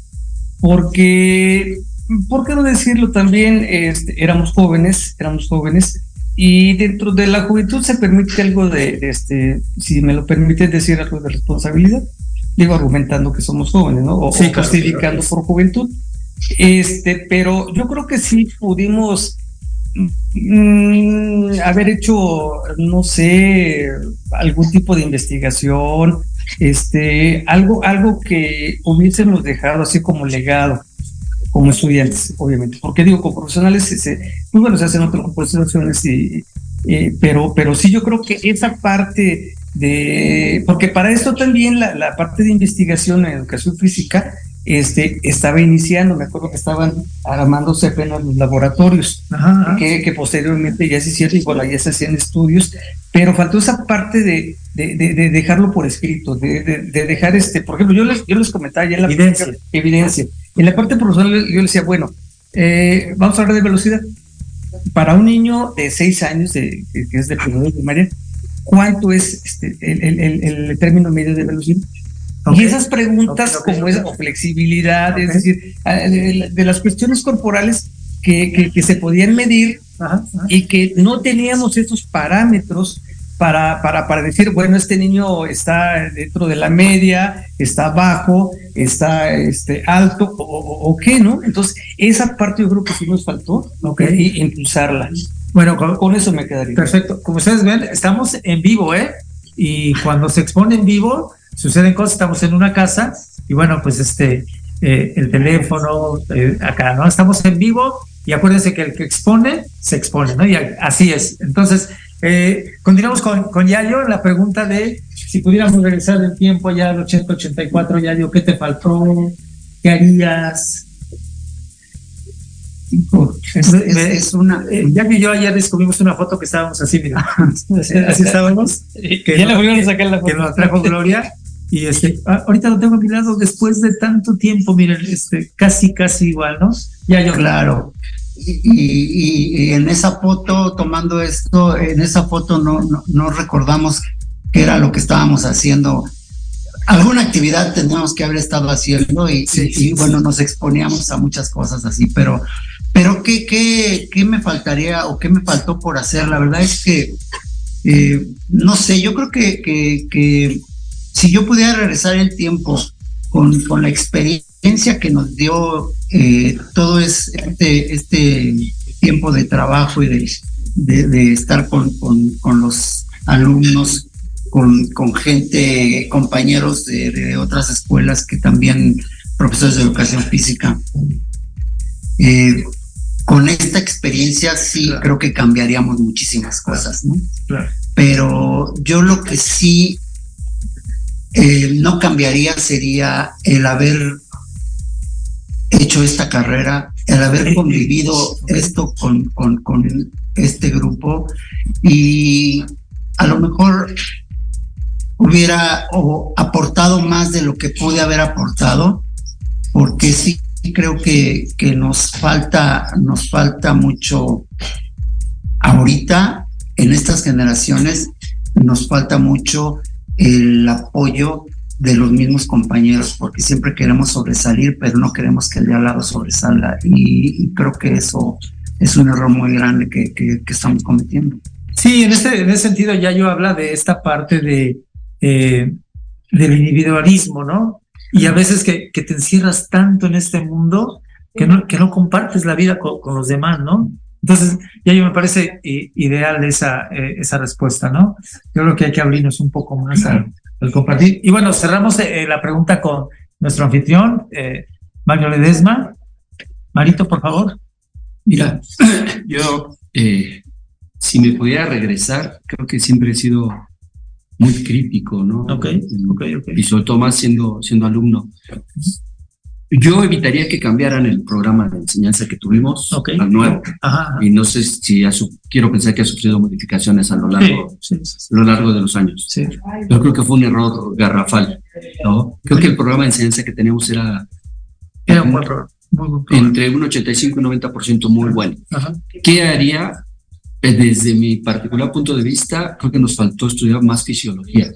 porque, ¿por qué no decirlo también? Este, éramos jóvenes, éramos jóvenes, y dentro de la juventud se permite algo de, de este, si me lo permite decir algo de responsabilidad. digo, argumentando que somos jóvenes, ¿no? O, justificando por juventud. Este, pero yo creo que sí pudimos mm, haber hecho, no sé, algún tipo de investigación, este, algo, algo que hubiésemos dejado así como legado como estudiantes, obviamente. Porque digo, como profesionales, se, pues bueno, se hacen otras composiciones, y, eh, pero, pero sí yo creo que esa parte de, porque para esto también la parte de investigación en educación física este, estaba iniciando, me acuerdo que estaban armándose apenas los laboratorios, Que, que, posteriormente ya se hicieron y bueno, ya se hacían estudios, pero faltó esa parte de, de, de, dejarlo por escrito, de, dejar este, por ejemplo, yo les, yo les comentaba ya en la evidencia. evidencia. En la parte profesional yo les decía, bueno, eh, vamos a hablar de velocidad. Para un niño de seis años, de, que es de primaria, ¿cuánto es este, el, el, el término medio de velocidad? Y esas preguntas como esa flexibilidad, es decir, de, las cuestiones corporales que, que, se podían medir y que no teníamos esos parámetros para, para, para decir, bueno, este niño está dentro de la media, está bajo, está este, alto o, qué, ¿no? Entonces, esa parte yo creo que sí nos faltó y impulsarla. Bueno, con, eso me quedaría. Perfecto. Como ustedes ven, estamos en vivo, ¿eh? Y cuando se expone en vivo, suceden cosas, estamos en una casa y bueno, pues este, eh, el teléfono, eh, acá, ¿no? Estamos en vivo y acuérdense que el que expone, se expone, ¿no? Y así es. Entonces, eh, continuamos con, con Yayo, la pregunta de si pudiéramos regresar el tiempo ya al 80-84, Yayo, ¿qué te faltó? ¿Qué harías? Es, una. ya que yo ayer descubrimos una foto que estábamos así, mira. [LAUGHS] [LAUGHS] así, estábamos. Que ya la sacar la foto. Que nos trajo Gloria. Y este, ah, ahorita lo tengo a mi lado después de tanto tiempo, miren, este, casi, casi igual, ¿no? Ya yo. Claro. Y, en esa foto, tomando esto, en esa foto no, no, recordamos qué era lo que estábamos haciendo. Alguna actividad tendríamos que haber estado haciendo y, y, bueno, nos exponíamos a muchas cosas así, pero, pero ¿qué, qué, qué me faltaría o qué me faltó por hacer? La verdad es que, eh, no sé, yo creo que, que, que si yo pudiera regresar el tiempo con, con la experiencia que nos dio eh, todo este, este tiempo de trabajo y de, de, estar con, con, con, los alumnos, con, con gente, compañeros de, de, otras escuelas que también, profesores de educación física. Eh, con esta experiencia sí creo que cambiaríamos muchísimas cosas, ¿no? Pero yo lo que sí eh, no cambiaría sería el haber hecho esta carrera, el haber convivido esto con, con, con este grupo y a lo mejor hubiera aportado más de lo que pude haber aportado, porque sí creo que, que nos falta, nos falta mucho ahorita en estas generaciones, nos falta mucho el apoyo de los mismos compañeros, porque siempre queremos sobresalir, pero no queremos que el de al lado sobresalga. Y, creo que eso es un error muy grande que, que, estamos cometiendo. Sí, en ese, en ese sentido ya yo habla de esta parte de eh, del individualismo, ¿no? Y a veces que, que, te encierras tanto en este mundo que no, que no compartes la vida con, con los demás, ¿no? Entonces, ya yo me parece ideal esa, eh, esa respuesta, ¿no? Yo creo que hay que abrirnos un poco más al, compartir. Y bueno, cerramos eh, la pregunta con nuestro anfitrión, eh, Mario Ledesma. Marito, por favor. Mira, [CLEARS THROAT] yo, si me pudiera regresar, creo que siempre he sido muy crítico, ¿no? Ok, ok, ok. Y sobre todo más siendo, siendo alumno. Yo evitaría que cambiaran el programa de enseñanza que tuvimos al nuevo. Y no sé si quiero pensar que ha sufrido modificaciones a lo largo, lo largo de los años. Yo creo que fue un error garrafal. ¿no? Creo que el programa de enseñanza que teníamos era, era un buen programa. Entre un 85 y un 90% muy bueno. ¿Qué haría? Eh, desde mi particular punto de vista, creo que nos faltó estudiar más fisiología.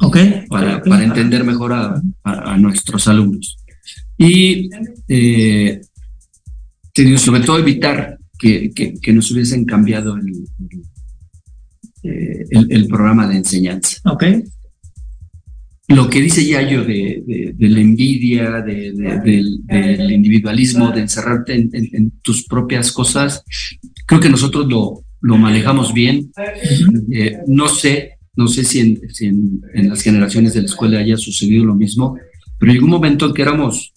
Okay. Para, para entender mejor a, a nuestros alumnos. Y eh, sobre todo evitar que, que, nos hubiesen cambiado el, el, eh, programa de enseñanza. Ok. lo que dice Yayo de, de, de la envidia, de, del, del, individualismo, de encerrarte en, en, en, tus propias cosas, creo que nosotros lo, lo manejamos bien. Eh, no sé, no sé si, en, si en, las generaciones de la escuela haya sucedido lo mismo, pero llegó un momento en que éramos,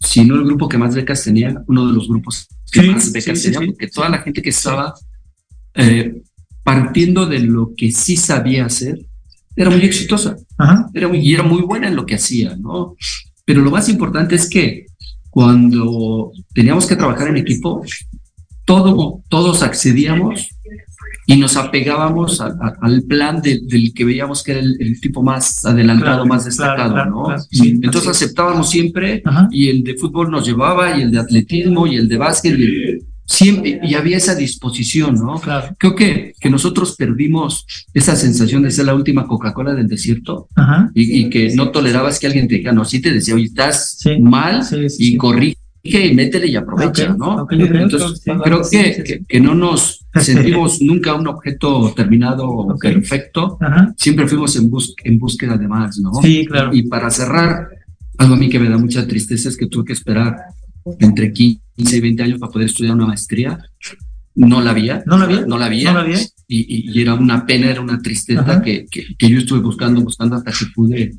si no el grupo que más becas tenía, uno de los grupos que sí, más becas sí, tenía, sí, porque toda la gente que estaba eh, partiendo de lo que sí sabía hacer, era muy exitosa Ajá. Era muy, y era muy buena en lo que hacía, ¿no? Pero lo más importante es que cuando teníamos que trabajar en equipo, todo, todos accedíamos y nos apegábamos a, a, al plan de, del que veíamos que era el, el tipo más adelantado, claro, más destacado, claro, ¿no? Claro, sí, Entonces aceptábamos siempre Ajá. y el de fútbol nos llevaba y el de atletismo y el de básquet y siempre y había esa disposición, ¿no? Claro. Creo que, que nosotros perdimos esa sensación de ser la última Coca-Cola del desierto Ajá. Y, y, que no tolerabas que alguien te dijera, no, sí te decía, oye, estás sí. mal sí, y corrige y métele y aprovecha, okay. ¿no? Okay, okay, Entonces, creo que, que, que, no nos [LAUGHS] sentimos nunca un objeto terminado perfecto, Ajá. siempre fuimos en, bus en búsqueda de más, ¿no? Sí, claro. Y para cerrar, algo a mí que me da mucha tristeza es que tuve que esperar entre 15 y 20 años para poder estudiar una maestría. No la había. No la había. No la había. No la había. Y, y, y era una pena, era una tristeza que, que, yo estuve buscando, buscando hasta que pude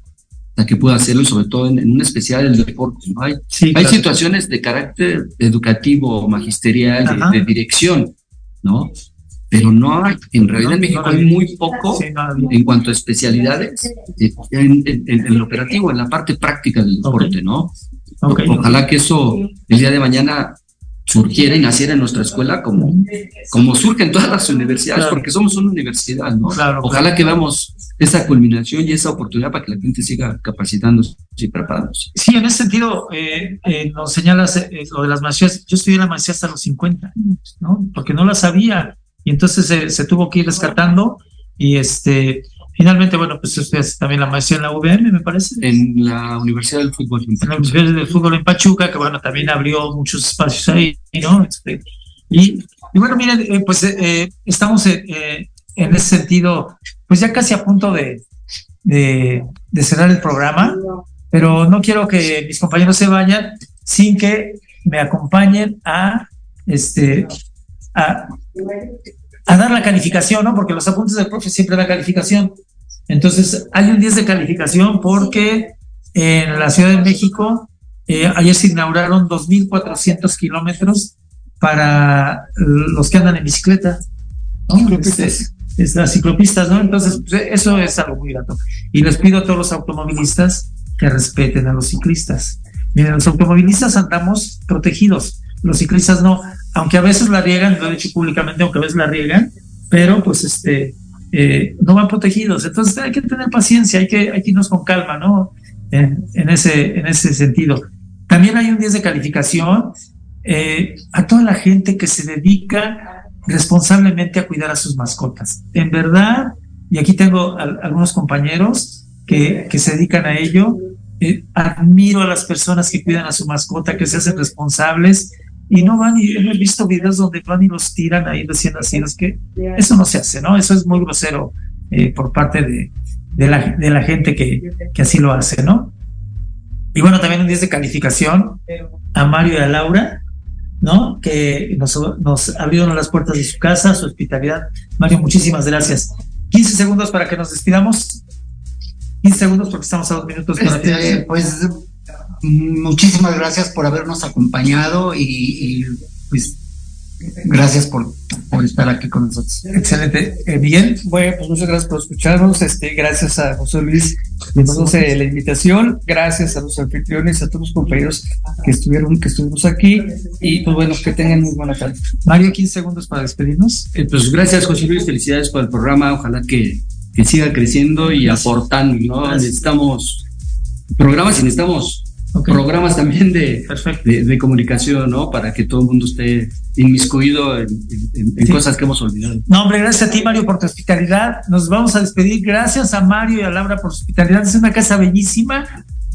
hasta que pude hacerlo sobre todo en, en un especial del deporte. ¿no? Hay, sí, hay claro. situaciones de carácter educativo, magisterial, de, de, dirección, ¿no? Pero no hay, en realidad no, en México no hay muy poco sí, en cuanto a especialidades eh, en, en, en, el operativo, en la parte práctica del deporte, okay. ¿no? Okay. Ojalá que eso el día de mañana surgiera y naciera en nuestra escuela como, como surge en todas las universidades, claro. porque somos una universidad, ¿no? Claro, Ojalá claro. que veamos esa culminación y esa oportunidad para que la gente siga capacitándose y preparándose. Sí, en ese sentido, eh, eh, nos señalas eh, lo de las maestrías. Yo estudié la maestría hasta los 50 años, ¿no? Porque no la sabía y entonces se tuvo que ir rescatando y este Finalmente, bueno, pues usted también la maestría en la UVM, me parece. En la Universidad del Fútbol. En, en la Universidad del Fútbol en Pachuca, que bueno, también abrió muchos espacios ahí, ¿no? Este, y, y, bueno, miren, eh, pues eh, estamos eh, en ese sentido, pues ya casi a punto de, de, de, cerrar el programa, pero no quiero que mis compañeros se vayan sin que me acompañen a, este, a, a dar la calificación, ¿no? Porque los apuntes del profe siempre da calificación. Entonces, hay un 10 de calificación porque en la Ciudad de México eh, ayer se inauguraron 2.400 kilómetros para los que andan en bicicleta. ¿no? Este, es las ciclopistas, ¿no? Entonces, pues, eso es algo muy grato. Y les pido a todos los automovilistas que respeten a los ciclistas. Miren, los automovilistas andamos protegidos, los ciclistas no, aunque a veces la riegan, lo he dicho públicamente, aunque a veces la riegan, pero pues este, eh, no van protegidos. Entonces hay que tener paciencia, hay que, hay que irnos con calma, ¿no? En, en, ese, en ese sentido. También hay un 10 de calificación eh, a toda la gente que se dedica responsablemente a cuidar a sus mascotas. En verdad, y aquí tengo a, algunos compañeros que, que se dedican a ello, eh, admiro a las personas que cuidan a su mascota, que se hacen responsables y no van y he visto videos donde van y los tiran ahí recién nacidos, que eso no se hace, ¿no? Eso es muy grosero eh, por parte de, de, la, de la gente que, que así lo hace, ¿no? Y bueno, también un 10 de calificación a Mario y a Laura, ¿no? Que nos, nos abrieron las puertas de su casa, su hospitalidad. Mario, muchísimas gracias. 15 segundos para que nos despidamos. 15 segundos porque estamos a dos minutos este, Pues muchísimas gracias por habernos acompañado y, y pues gracias por, por, estar aquí con nosotros. Excelente. Eh, Miguel. Bueno, pues muchas gracias por escucharnos. Este, gracias a José Luis por la invitación. Gracias a los anfitriones, a todos los compañeros que estuvieron, que estuvimos aquí. Y pues bueno, que tengan muy buena tarde. Mario, 15 segundos para despedirnos. Eh, pues gracias, José Luis. Felicidades por el programa. Ojalá que, que siga creciendo y gracias. aportando, ¿no? Necesitamos programas y necesitamos Okay. programas también de, de, de, comunicación, ¿no? Para que todo el mundo esté inmiscuido en, en, en sí. cosas que hemos olvidado. No, hombre, gracias a ti, Mario, por tu hospitalidad. Nos vamos a despedir. Gracias a Mario y a Laura por su hospitalidad. Es una casa bellísima.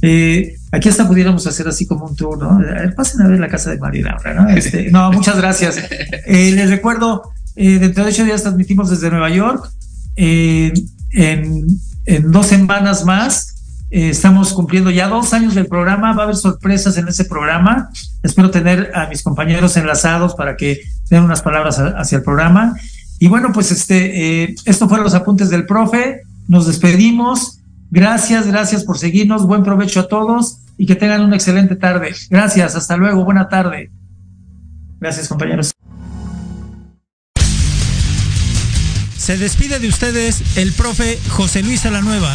Eh, aquí hasta pudiéramos hacer así como un tour, ¿no? A ver, pasen a ver la casa de Mario y Laura, ¿no? Este, no, muchas gracias. [LAUGHS] Eh, les recuerdo, eh, dentro de ocho días transmitimos desde Nueva York. en, en dos semanas más eh, estamos cumpliendo ya dos años del programa, va a haber sorpresas en ese programa. Espero tener a mis compañeros enlazados para que den unas palabras hacia el programa. Y bueno, pues este, eh, esto fueron los apuntes del profe. Nos despedimos. Gracias, gracias por seguirnos. Buen provecho a todos y que tengan una excelente tarde. Gracias, hasta luego, buena tarde. Gracias, compañeros. Se despide de ustedes el profe José Luis Alanueva.